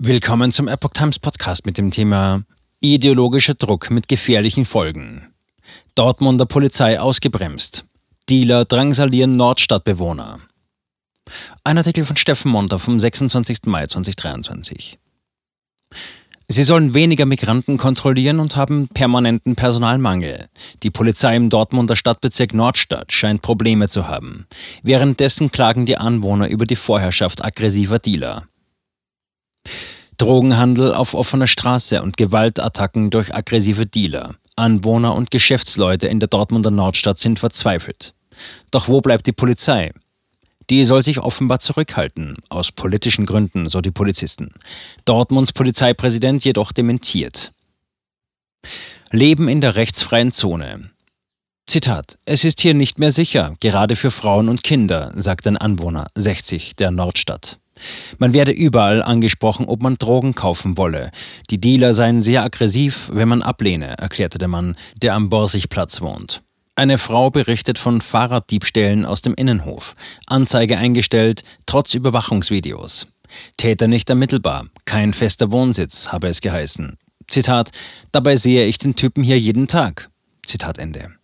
Willkommen zum Epoch Times Podcast mit dem Thema Ideologischer Druck mit gefährlichen Folgen. Dortmunder Polizei ausgebremst. Dealer drangsalieren Nordstadtbewohner. Ein Artikel von Steffen Monter vom 26. Mai 2023. Sie sollen weniger Migranten kontrollieren und haben permanenten Personalmangel. Die Polizei im Dortmunder Stadtbezirk Nordstadt scheint Probleme zu haben. Währenddessen klagen die Anwohner über die Vorherrschaft aggressiver Dealer. Drogenhandel auf offener Straße und Gewaltattacken durch aggressive Dealer. Anwohner und Geschäftsleute in der Dortmunder Nordstadt sind verzweifelt. Doch wo bleibt die Polizei? Die soll sich offenbar zurückhalten, aus politischen Gründen, so die Polizisten. Dortmunds Polizeipräsident jedoch dementiert. Leben in der rechtsfreien Zone. Zitat: Es ist hier nicht mehr sicher, gerade für Frauen und Kinder, sagt ein Anwohner 60 der Nordstadt. Man werde überall angesprochen, ob man Drogen kaufen wolle. Die Dealer seien sehr aggressiv, wenn man ablehne, erklärte der Mann, der am Borsigplatz wohnt. Eine Frau berichtet von Fahrraddiebstählen aus dem Innenhof. Anzeige eingestellt, trotz Überwachungsvideos. Täter nicht ermittelbar, kein fester Wohnsitz, habe es geheißen. Zitat, dabei sehe ich den Typen hier jeden Tag. Zitat Ende.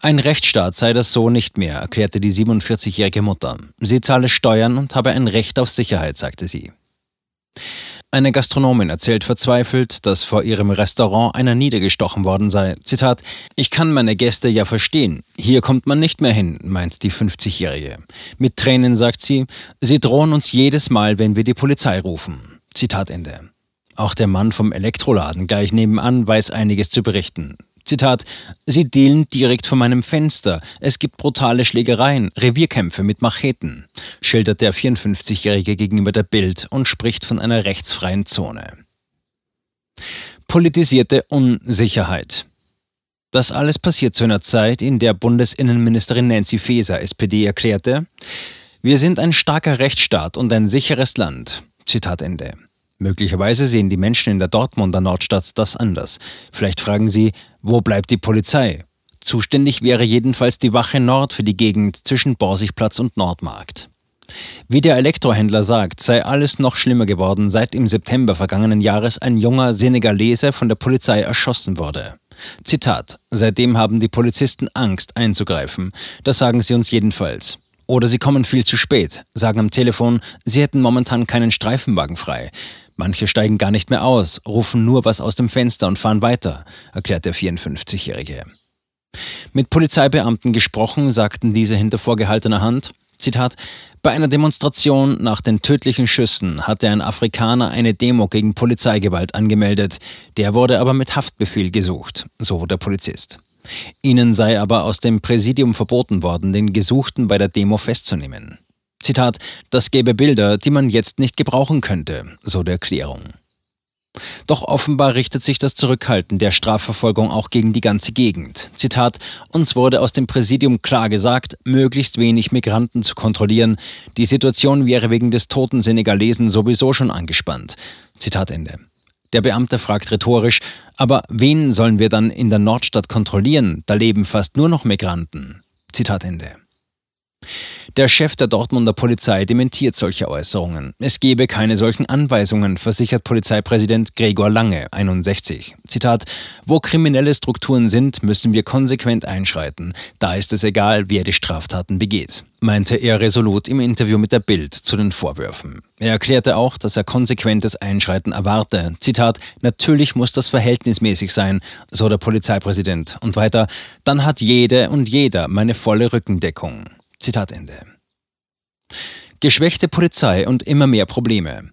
Ein Rechtsstaat sei das so nicht mehr, erklärte die 47-jährige Mutter. Sie zahle Steuern und habe ein Recht auf Sicherheit, sagte sie. Eine Gastronomin erzählt verzweifelt, dass vor ihrem Restaurant einer niedergestochen worden sei. Zitat: Ich kann meine Gäste ja verstehen. Hier kommt man nicht mehr hin, meint die 50-Jährige. Mit Tränen sagt sie: Sie drohen uns jedes Mal, wenn wir die Polizei rufen. Zitat Ende. Auch der Mann vom Elektroladen gleich nebenan weiß einiges zu berichten. Zitat, Sie dealen direkt vor meinem Fenster. Es gibt brutale Schlägereien, Revierkämpfe mit Macheten, schildert der 54-Jährige gegenüber der Bild und spricht von einer rechtsfreien Zone. Politisierte Unsicherheit. Das alles passiert zu einer Zeit, in der Bundesinnenministerin Nancy Faeser, SPD, erklärte, wir sind ein starker Rechtsstaat und ein sicheres Land. Zitat Ende. Möglicherweise sehen die Menschen in der Dortmunder Nordstadt das anders. Vielleicht fragen sie, wo bleibt die Polizei? Zuständig wäre jedenfalls die Wache Nord für die Gegend zwischen Borsigplatz und Nordmarkt. Wie der Elektrohändler sagt, sei alles noch schlimmer geworden, seit im September vergangenen Jahres ein junger Senegalese von der Polizei erschossen wurde. Zitat: Seitdem haben die Polizisten Angst einzugreifen. Das sagen sie uns jedenfalls. Oder sie kommen viel zu spät, sagen am Telefon, sie hätten momentan keinen Streifenwagen frei. Manche steigen gar nicht mehr aus, rufen nur was aus dem Fenster und fahren weiter, erklärt der 54-Jährige. Mit Polizeibeamten gesprochen, sagten diese hinter vorgehaltener Hand, Zitat, bei einer Demonstration nach den tödlichen Schüssen hatte ein Afrikaner eine Demo gegen Polizeigewalt angemeldet, der wurde aber mit Haftbefehl gesucht, so der Polizist. Ihnen sei aber aus dem Präsidium verboten worden, den Gesuchten bei der Demo festzunehmen. Zitat, das gäbe Bilder, die man jetzt nicht gebrauchen könnte, so der Erklärung. Doch offenbar richtet sich das Zurückhalten der Strafverfolgung auch gegen die ganze Gegend. Zitat, uns wurde aus dem Präsidium klar gesagt, möglichst wenig Migranten zu kontrollieren. Die Situation wäre wegen des toten Senegalesen sowieso schon angespannt. Zitat Ende. Der Beamte fragt rhetorisch, aber wen sollen wir dann in der Nordstadt kontrollieren? Da leben fast nur noch Migranten. Zitat Ende. Der Chef der Dortmunder Polizei dementiert solche Äußerungen. Es gebe keine solchen Anweisungen, versichert Polizeipräsident Gregor Lange, 61. Zitat: Wo kriminelle Strukturen sind, müssen wir konsequent einschreiten. Da ist es egal, wer die Straftaten begeht, meinte er resolut im Interview mit der Bild zu den Vorwürfen. Er erklärte auch, dass er konsequentes Einschreiten erwarte. Zitat: Natürlich muss das verhältnismäßig sein, so der Polizeipräsident. Und weiter: Dann hat jede und jeder meine volle Rückendeckung. Zitat Ende. Geschwächte Polizei und immer mehr Probleme.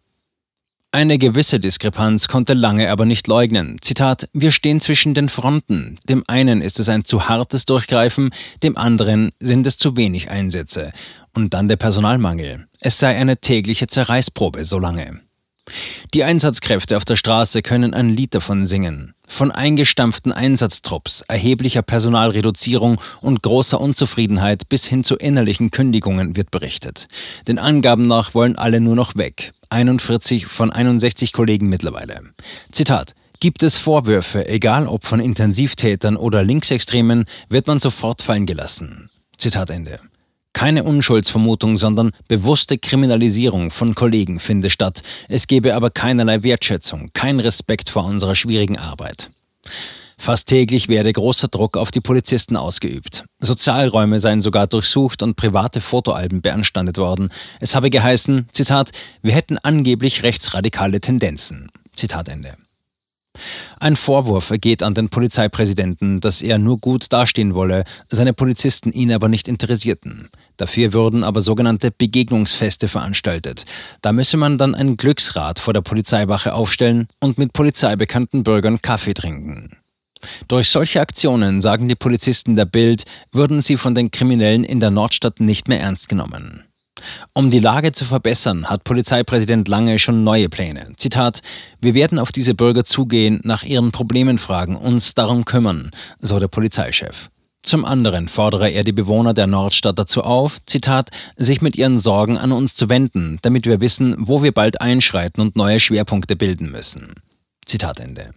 Eine gewisse Diskrepanz konnte Lange aber nicht leugnen. Zitat, wir stehen zwischen den Fronten. Dem einen ist es ein zu hartes Durchgreifen, dem anderen sind es zu wenig Einsätze. Und dann der Personalmangel. Es sei eine tägliche Zerreißprobe so lange. Die Einsatzkräfte auf der Straße können ein Lied davon singen. Von eingestampften Einsatztrupps, erheblicher Personalreduzierung und großer Unzufriedenheit bis hin zu innerlichen Kündigungen wird berichtet. Den Angaben nach wollen alle nur noch weg. 41 von 61 Kollegen mittlerweile. Zitat. Gibt es Vorwürfe, egal ob von Intensivtätern oder Linksextremen, wird man sofort fallen gelassen. Zitat Ende. Keine Unschuldsvermutung, sondern bewusste Kriminalisierung von Kollegen finde statt. Es gebe aber keinerlei Wertschätzung, kein Respekt vor unserer schwierigen Arbeit. Fast täglich werde großer Druck auf die Polizisten ausgeübt. Sozialräume seien sogar durchsucht und private Fotoalben beanstandet worden. Es habe geheißen, Zitat, wir hätten angeblich rechtsradikale Tendenzen. Zitat Ende. Ein Vorwurf ergeht an den Polizeipräsidenten, dass er nur gut dastehen wolle, seine Polizisten ihn aber nicht interessierten. Dafür würden aber sogenannte Begegnungsfeste veranstaltet. Da müsse man dann ein Glücksrad vor der Polizeiwache aufstellen und mit polizeibekannten Bürgern Kaffee trinken. Durch solche Aktionen, sagen die Polizisten der Bild, würden sie von den Kriminellen in der Nordstadt nicht mehr ernst genommen. Um die Lage zu verbessern, hat Polizeipräsident Lange schon neue Pläne. Zitat: Wir werden auf diese Bürger zugehen, nach ihren Problemen fragen, uns darum kümmern, so der Polizeichef. Zum anderen fordere er die Bewohner der Nordstadt dazu auf, Zitat, sich mit ihren Sorgen an uns zu wenden, damit wir wissen, wo wir bald einschreiten und neue Schwerpunkte bilden müssen. Zitat Ende.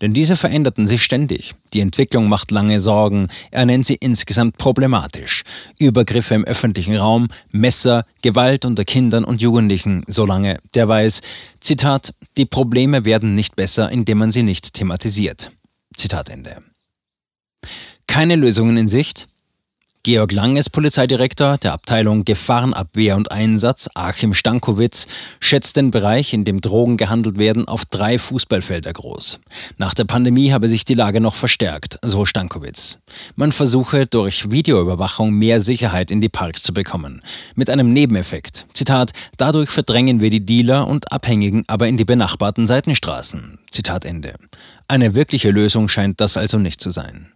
Denn diese veränderten sich ständig. Die Entwicklung macht lange Sorgen. Er nennt sie insgesamt problematisch. Übergriffe im öffentlichen Raum, Messer, Gewalt unter Kindern und Jugendlichen, solange der weiß, Zitat, die Probleme werden nicht besser, indem man sie nicht thematisiert. Zitat Ende. Keine Lösungen in Sicht? Georg Lang ist Polizeidirektor der Abteilung Gefahrenabwehr und Einsatz. Achim Stankowitz schätzt den Bereich, in dem Drogen gehandelt werden, auf drei Fußballfelder groß. Nach der Pandemie habe sich die Lage noch verstärkt, so Stankowitz. Man versuche durch Videoüberwachung mehr Sicherheit in die Parks zu bekommen. Mit einem Nebeneffekt. Zitat, dadurch verdrängen wir die Dealer und Abhängigen aber in die benachbarten Seitenstraßen. Zitat Ende. Eine wirkliche Lösung scheint das also nicht zu sein.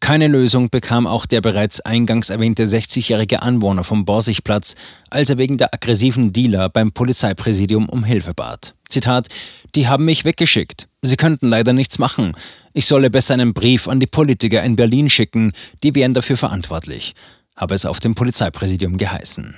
Keine Lösung bekam auch der bereits eingangs erwähnte 60-jährige Anwohner vom Borsigplatz, als er wegen der aggressiven Dealer beim Polizeipräsidium um Hilfe bat. Zitat: Die haben mich weggeschickt. Sie könnten leider nichts machen. Ich solle besser einen Brief an die Politiker in Berlin schicken, die wären dafür verantwortlich, habe es auf dem Polizeipräsidium geheißen.